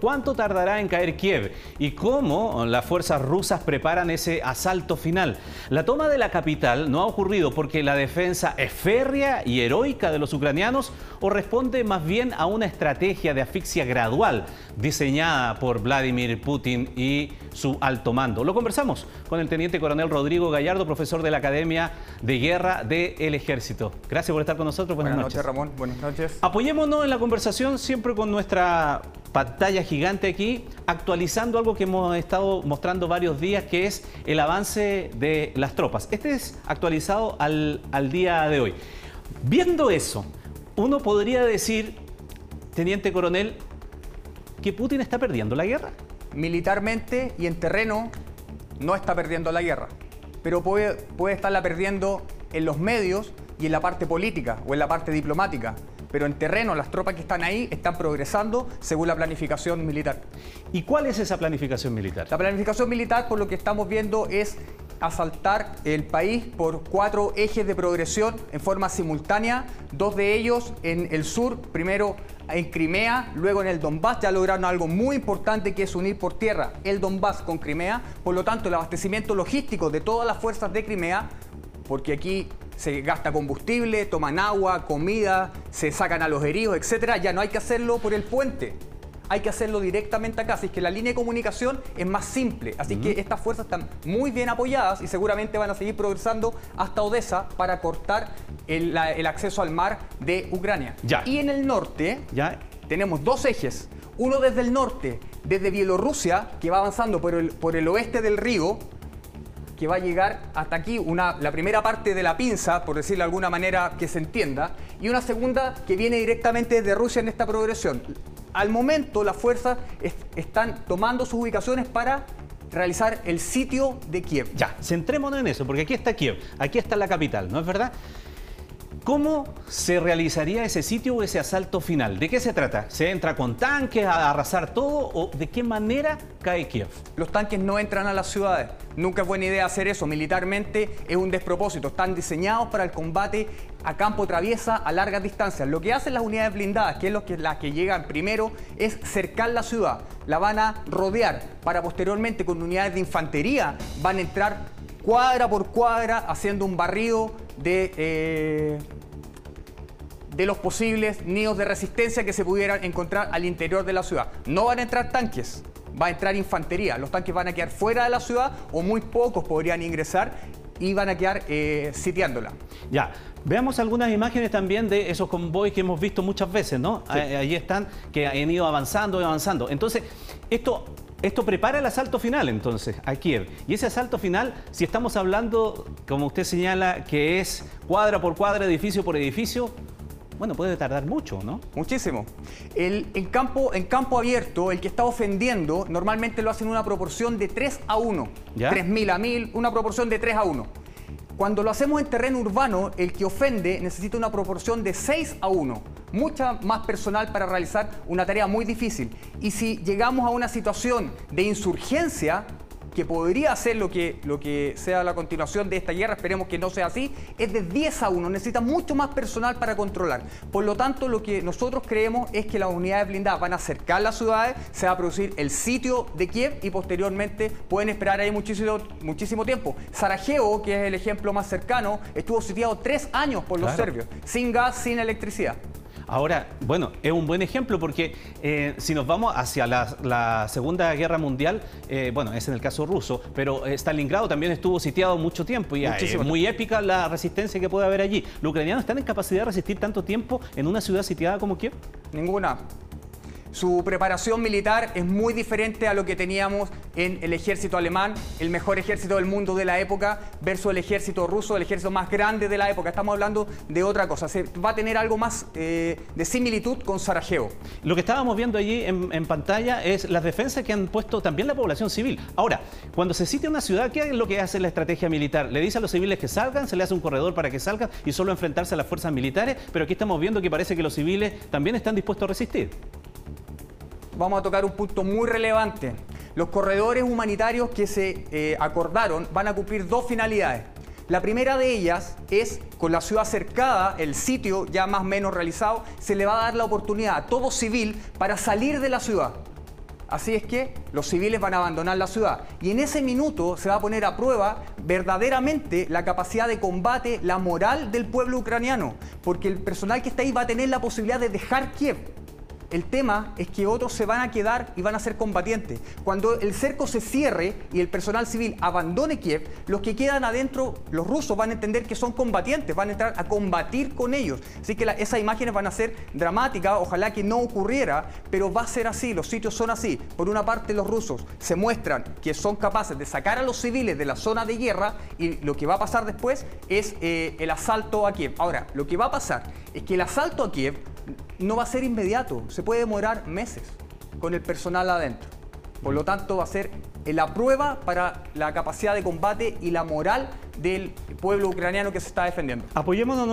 ¿Cuánto tardará en caer Kiev? ¿Y cómo las fuerzas rusas preparan ese asalto final? La toma de la capital no ha ocurrido porque la defensa es férrea y heroica de los ucranianos o responde más bien a una estrategia de asfixia gradual diseñada por Vladimir Putin y su alto mando. Lo conversamos con el teniente coronel Rodrigo Gallardo, profesor de la Academia de Guerra del Ejército. Gracias por estar con nosotros. Buenas, Buenas noches. Ramón. Buenas noches. Apoyémonos en la conversación siempre con nuestra pantalla gigante aquí, actualizando algo que hemos estado mostrando varios días, que es el avance de las tropas. Este es actualizado al, al día de hoy. Viendo eso, uno podría decir, teniente coronel, que Putin está perdiendo la guerra. Militarmente y en terreno no está perdiendo la guerra, pero puede, puede estarla perdiendo en los medios y en la parte política o en la parte diplomática pero en terreno las tropas que están ahí están progresando según la planificación militar. ¿Y cuál es esa planificación militar? La planificación militar, por lo que estamos viendo, es asaltar el país por cuatro ejes de progresión en forma simultánea, dos de ellos en el sur, primero en Crimea, luego en el Donbass, ya lograron algo muy importante que es unir por tierra el Donbass con Crimea, por lo tanto el abastecimiento logístico de todas las fuerzas de Crimea, porque aquí se gasta combustible, toman agua, comida, se sacan a los heridos, etcétera. Ya no hay que hacerlo por el puente. Hay que hacerlo directamente acá. Así que la línea de comunicación es más simple. Así que estas fuerzas están muy bien apoyadas y seguramente van a seguir progresando hasta Odessa para cortar el, acceso al mar de Ucrania. Ya. Y en el norte ya. tenemos dos ejes. Uno desde el norte, desde Bielorrusia, que va avanzando por el, por el oeste del río, que va a llegar hasta aquí, una, la primera parte de la pinza, por decirlo de alguna manera que se entienda, y una segunda que viene directamente desde Rusia en esta progresión. Al momento las fuerzas están tomando sus ubicaciones para realizar el sitio de Kiev. Ya, centrémonos en eso, porque aquí está Kiev, aquí está la capital, ¿no es verdad? ¿Cómo se realizaría ese sitio o ese asalto final? ¿De qué se trata? ¿Se entra con tanques a arrasar todo o de qué manera cae Kiev? Los tanques no entran a las ciudades. Nunca es buena idea hacer eso. Militarmente es un despropósito. Están diseñados para el combate a campo traviesa a largas distancias. Lo que hacen las unidades blindadas, que es que, las que llegan primero, es cercar la ciudad. La van a rodear para posteriormente con unidades de infantería van a entrar cuadra por cuadra haciendo un barrido de, eh, de los posibles nidos de resistencia que se pudieran encontrar al interior de la ciudad. No van a entrar tanques, va a entrar infantería. Los tanques van a quedar fuera de la ciudad o muy pocos podrían ingresar y van a quedar eh, sitiándola. Ya, Veamos algunas imágenes también de esos convoys que hemos visto muchas veces, ¿no? Ahí están, que han ido avanzando y avanzando. Entonces, esto esto prepara el asalto final entonces a Kiev. Y ese asalto final, si estamos hablando, como usted señala, que es cuadra por cuadra, edificio por edificio, bueno, puede tardar mucho, ¿no? Muchísimo. El, en, campo, en campo abierto, el que está ofendiendo, normalmente lo hace en una proporción de 3 a 1. ¿Ya? 3.000 a 1.000, una proporción de 3 a 1. Cuando lo hacemos en terreno urbano, el que ofende necesita una proporción de 6 a 1, mucha más personal para realizar una tarea muy difícil. Y si llegamos a una situación de insurgencia, que podría ser lo que, lo que sea la continuación de esta guerra, esperemos que no sea así, es de 10 a 1, necesita mucho más personal para controlar. Por lo tanto, lo que nosotros creemos es que las unidades blindadas van a acercar las ciudades, se va a producir el sitio de Kiev y posteriormente pueden esperar ahí muchísimo, muchísimo tiempo. Sarajevo, que es el ejemplo más cercano, estuvo sitiado tres años por los serbios, sin gas, sin electricidad. Ahora, bueno, es un buen ejemplo porque eh, si nos vamos hacia la, Segunda Guerra Mundial, eh, bueno, es en el caso ruso, pero eh, Stalingrado también estuvo sitiado mucho tiempo y es muy épica la resistencia que puede haber allí. ¿Los ucranianos están en capacidad de resistir tanto tiempo en una ciudad sitiada como Kiev? Ninguna. Su preparación militar es muy diferente a lo que teníamos en el ejército alemán, el mejor ejército del mundo de la época, versus el ejército ruso, el ejército más grande de la época. Estamos hablando de otra cosa. Se va a tener algo más eh, de similitud con Sarajevo. Lo que estábamos viendo allí en, pantalla es las defensas que han puesto también la población civil. Ahora, cuando se sitia una ciudad, ¿qué es lo que hace la estrategia militar? Le dice a los civiles que salgan, se le hace un corredor para que salgan y solo enfrentarse a las fuerzas militares, pero aquí estamos viendo que parece que los civiles también están dispuestos a resistir vamos a tocar un punto muy relevante. Los corredores humanitarios que se eh, acordaron van a cumplir dos finalidades. La primera de ellas es, con la ciudad cercada, el sitio ya más o menos realizado, se le va a dar la oportunidad a todo civil para salir de la ciudad. Así es que los civiles van a abandonar la ciudad. Y en ese minuto se va a poner a prueba verdaderamente la capacidad de combate, la moral del pueblo ucraniano. Porque el personal que está ahí va a tener la posibilidad de dejar Kiev el tema es que otros se van a quedar y van a ser combatientes. Cuando el cerco se cierre y el personal civil abandone Kiev, los que quedan adentro, los rusos, van a entender que son combatientes, van a entrar a combatir con ellos. Así que esas imágenes van a ser dramáticas, ojalá que no ocurriera, pero va a ser así, los sitios son así. Por una parte, los rusos se muestran que son capaces de sacar a los civiles de la zona de guerra y lo que va a pasar después es eh, el asalto a Kiev. Ahora, lo que va a pasar es que el asalto a Kiev no va a ser inmediato, se puede demorar meses con el personal adentro. Por lo tanto, va a ser la prueba para la capacidad de combate y la moral del pueblo ucraniano que se está defendiendo. Apoyémonos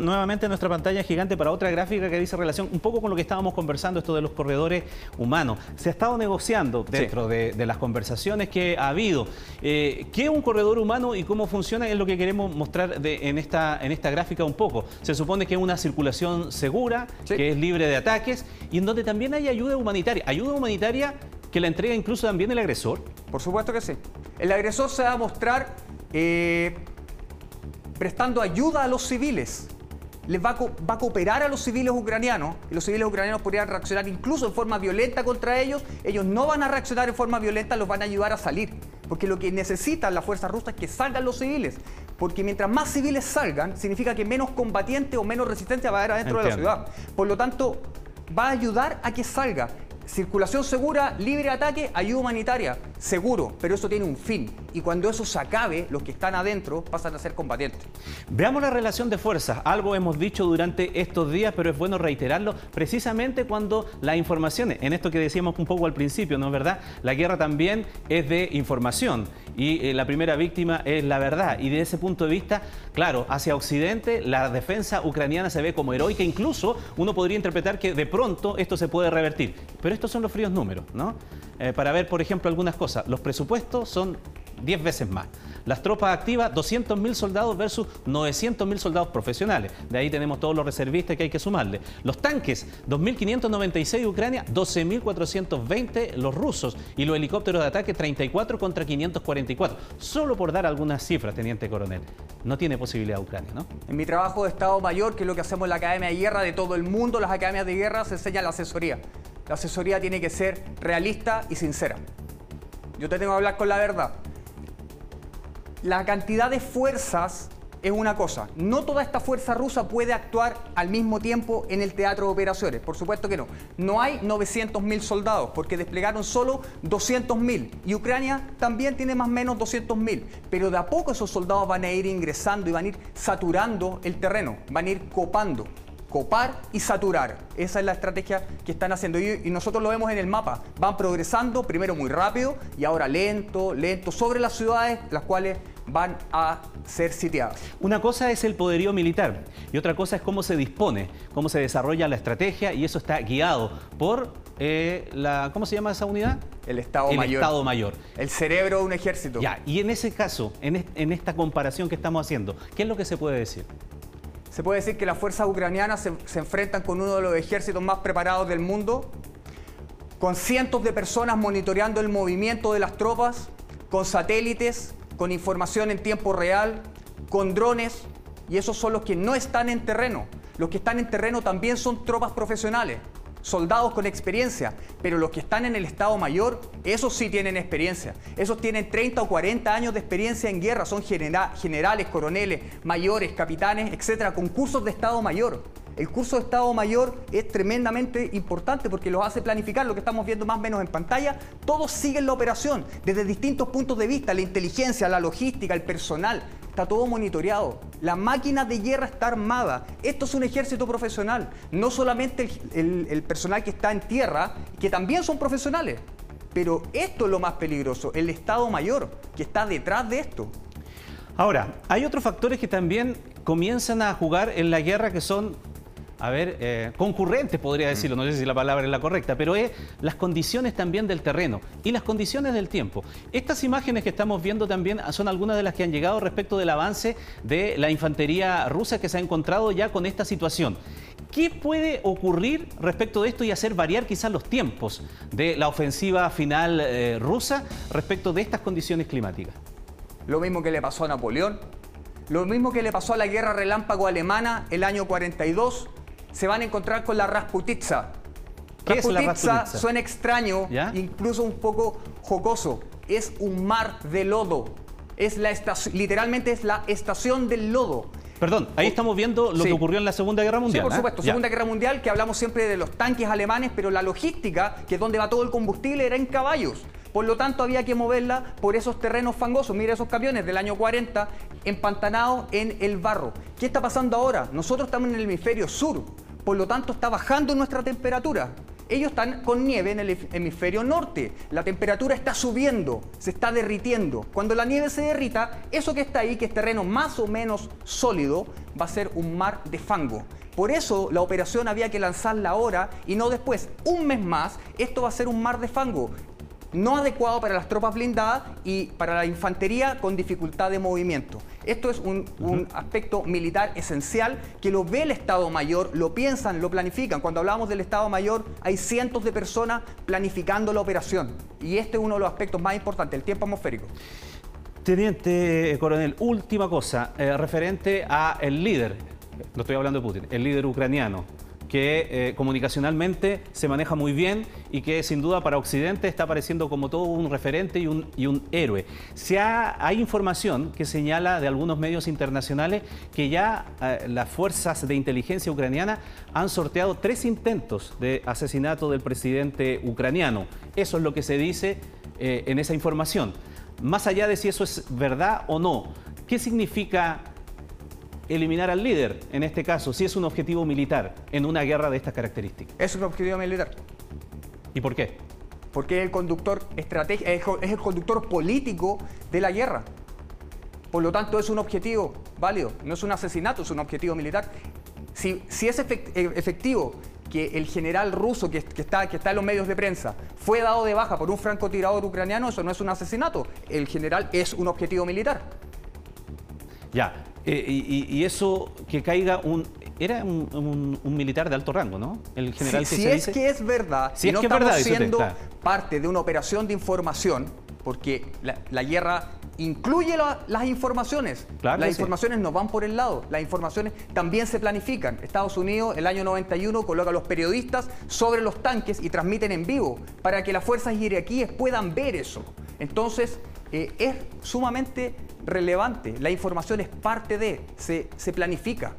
nuevamente en nuestra pantalla gigante para otra gráfica que dice relación un poco con lo que estábamos conversando, esto de los corredores humanos. Se ha estado negociando dentro de, las conversaciones que ha habido. Eh, ¿Qué es un corredor humano y cómo funciona? Es lo que queremos mostrar en, esta, en esta gráfica un poco. Se supone que es una circulación segura, que es libre de ataques y en donde también hay ayuda humanitaria. Ayuda humanitaria que la entrega incluso también el agresor. Por supuesto que sí. El agresor se va a mostrar eh, prestando ayuda a los civiles. Les va a, cooperar a los civiles ucranianos y los civiles ucranianos podrían reaccionar incluso en forma violenta contra ellos. Ellos no van a reaccionar en forma violenta, los van a ayudar a salir. Porque lo que necesitan las fuerzas rusas es que salgan los civiles. Porque mientras más civiles salgan, significa que menos combatiente o menos resistencia va a haber adentro de la ciudad. Por lo tanto, va a ayudar a que salga. Circulación segura, libre ataque, ayuda humanitaria, seguro, pero eso tiene un fin. Y cuando eso se acabe, los que están adentro pasan a ser combatientes. Veamos la relación de fuerzas. Algo hemos dicho durante estos días, pero es bueno reiterarlo precisamente cuando las informaciones, en esto que decíamos un poco al principio, ¿no es verdad? La guerra también es de información y eh, la primera víctima es la verdad. Y desde ese punto de vista, claro, hacia Occidente la defensa ucraniana se ve como heroica, incluso uno podría interpretar que de pronto esto se puede revertir. Pero estos son los fríos números, ¿no? Eh, para ver, por ejemplo, algunas cosas. Los presupuestos son 10 veces más. Las tropas activas, 200.000 soldados versus 900.000 soldados profesionales. De ahí tenemos todos los reservistas que hay que sumarle. Los tanques, 2.596 de Ucrania, 12.420 los rusos. Y los helicópteros de ataque, 34 contra 544. Solo por dar algunas cifras, teniente coronel. No tiene posibilidad Ucrania, ¿no? En mi trabajo de Estado Mayor, que es lo que hacemos en la Academia de Guerra de todo el mundo, las academias de guerra se enseña la asesoría. La asesoría tiene que ser realista y sincera. Yo te tengo que hablar con la verdad. La cantidad de fuerzas es una cosa. No toda esta fuerza rusa puede actuar al mismo tiempo en el teatro de operaciones. Por supuesto que no. No hay 900.000 soldados porque desplegaron solo 200.000. Y Ucrania también tiene más o menos 200.000. Pero de a poco esos soldados van a ir ingresando y van a ir saturando el terreno. Van a ir copando copar y saturar. Esa es la estrategia que están haciendo y, nosotros lo vemos en el mapa. Van progresando, primero muy rápido y ahora lento, lento, sobre las ciudades, las cuales van a ser sitiadas. Una cosa es el poderío militar y otra cosa es cómo se dispone, cómo se desarrolla la estrategia y eso está guiado por eh, la, ¿cómo se llama esa unidad? El Estado el Mayor. Estado Mayor. El cerebro de un ejército. Ya, y en ese caso, en, en esta comparación que estamos haciendo, ¿qué es lo que se puede decir? Se puede decir que las fuerzas ucranianas se, enfrentan con uno de los ejércitos más preparados del mundo, con cientos de personas monitoreando el movimiento de las tropas, con satélites, con información en tiempo real, con drones, y esos son los que no están en terreno. Los que están en terreno también son tropas profesionales soldados con experiencia, pero los que están en el Estado Mayor, esos sí tienen experiencia. Esos tienen 30 o 40 años de experiencia en guerra, son generales, coroneles, mayores, capitanes, etcétera, con cursos de Estado Mayor. El curso de Estado Mayor es tremendamente importante porque los hace planificar, lo que estamos viendo más o menos en pantalla, todos siguen la operación desde distintos puntos de vista, la inteligencia, la logística, el personal, está todo monitoreado. La máquina de guerra está armada. Esto es un ejército profesional. No solamente el, personal que está en tierra, que también son profesionales. Pero esto es lo más peligroso, el Estado Mayor, que está detrás de esto. Ahora, hay otros factores que también comienzan a jugar en la guerra que son a ver, eh, concurrentes podría decirlo, no sé si la palabra es la correcta, pero es las condiciones también del terreno y las condiciones del tiempo. Estas imágenes que estamos viendo también son algunas de las que han llegado respecto del avance de la infantería rusa que se ha encontrado ya con esta situación. ¿Qué puede ocurrir respecto de esto y hacer variar quizás los tiempos de la ofensiva final eh, rusa respecto de estas condiciones climáticas? Lo mismo que le pasó a Napoleón, lo mismo que le pasó a la guerra relámpago alemana el año 42, se van a encontrar con la Rasputitsa. ¿Qué es la Rasputitsa suena extraño, incluso un poco jocoso. Es un mar de lodo. Es la literalmente es la estación del lodo. Perdón, ahí estamos viendo lo que ocurrió en la Segunda Guerra Mundial. Sí, por ¿ah? supuesto, Segunda Guerra Mundial, que hablamos siempre de los tanques alemanes, pero la logística, que es donde va todo el combustible, era en caballos. Por lo tanto, había que moverla por esos terrenos fangosos. Mira esos camiones del año 40 empantanados en el barro. ¿Qué está pasando ahora? Nosotros estamos en el hemisferio sur, por lo tanto está bajando nuestra temperatura ellos están con nieve en el hemisferio norte. La temperatura está subiendo, se está derritiendo. Cuando la nieve se derrita, eso que está ahí, que es terreno más o menos sólido, va a ser un mar de fango. Por eso la operación había que lanzarla ahora y no después. Un mes más, esto va a ser un mar de fango no adecuado para las tropas blindadas y para la infantería con dificultad de movimiento. Esto es un, aspecto militar esencial que lo ve el Estado Mayor, lo piensan, lo planifican. Cuando hablamos del Estado Mayor hay cientos de personas planificando la operación y este es uno de los aspectos más importantes, el tiempo atmosférico. Teniente Coronel, última cosa, eh, referente a el líder, no estoy hablando de Putin, el líder ucraniano, que eh, comunicacionalmente se maneja muy bien y que sin duda para Occidente está apareciendo como todo un referente y un, y un héroe. Se hay información que señala de algunos medios internacionales que ya eh, las fuerzas de inteligencia ucraniana han sorteado tres intentos de asesinato del presidente ucraniano. Eso es lo que se dice eh, en esa información. Más allá de si eso es verdad o no, ¿qué significa eliminar al líder, en este caso, si es un objetivo militar en una guerra de estas características? Es un objetivo militar. ¿Y por qué? Porque es el conductor estratégico, es el conductor político de la guerra. Por lo tanto, es un objetivo válido, no es un asesinato, es un objetivo militar. Si, si es eh, efectivo que el general ruso que, está, que está en los medios de prensa fue dado de baja por un francotirador ucraniano, eso no es un asesinato. El general es un objetivo militar. Ya, eh, y, eso que caiga un... Era un, militar de alto rango, ¿no? El general si, es que es verdad, si no es que estamos siendo parte de una operación de información, porque la, guerra incluye las informaciones. las informaciones no van por el lado, las informaciones también se planifican. Estados Unidos, el año 91, coloca a los periodistas sobre los tanques y transmiten en vivo para que las fuerzas iraquíes puedan ver eso. Entonces, eh, es sumamente relevante. La información es parte de, se, se planifica.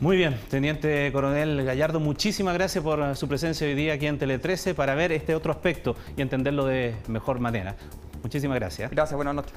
Muy bien, Teniente Coronel Gallardo, muchísimas gracias por su presencia hoy día aquí en Tele 13 para ver este otro aspecto y entenderlo de mejor manera. Muchísimas gracias. Gracias, buenas noches.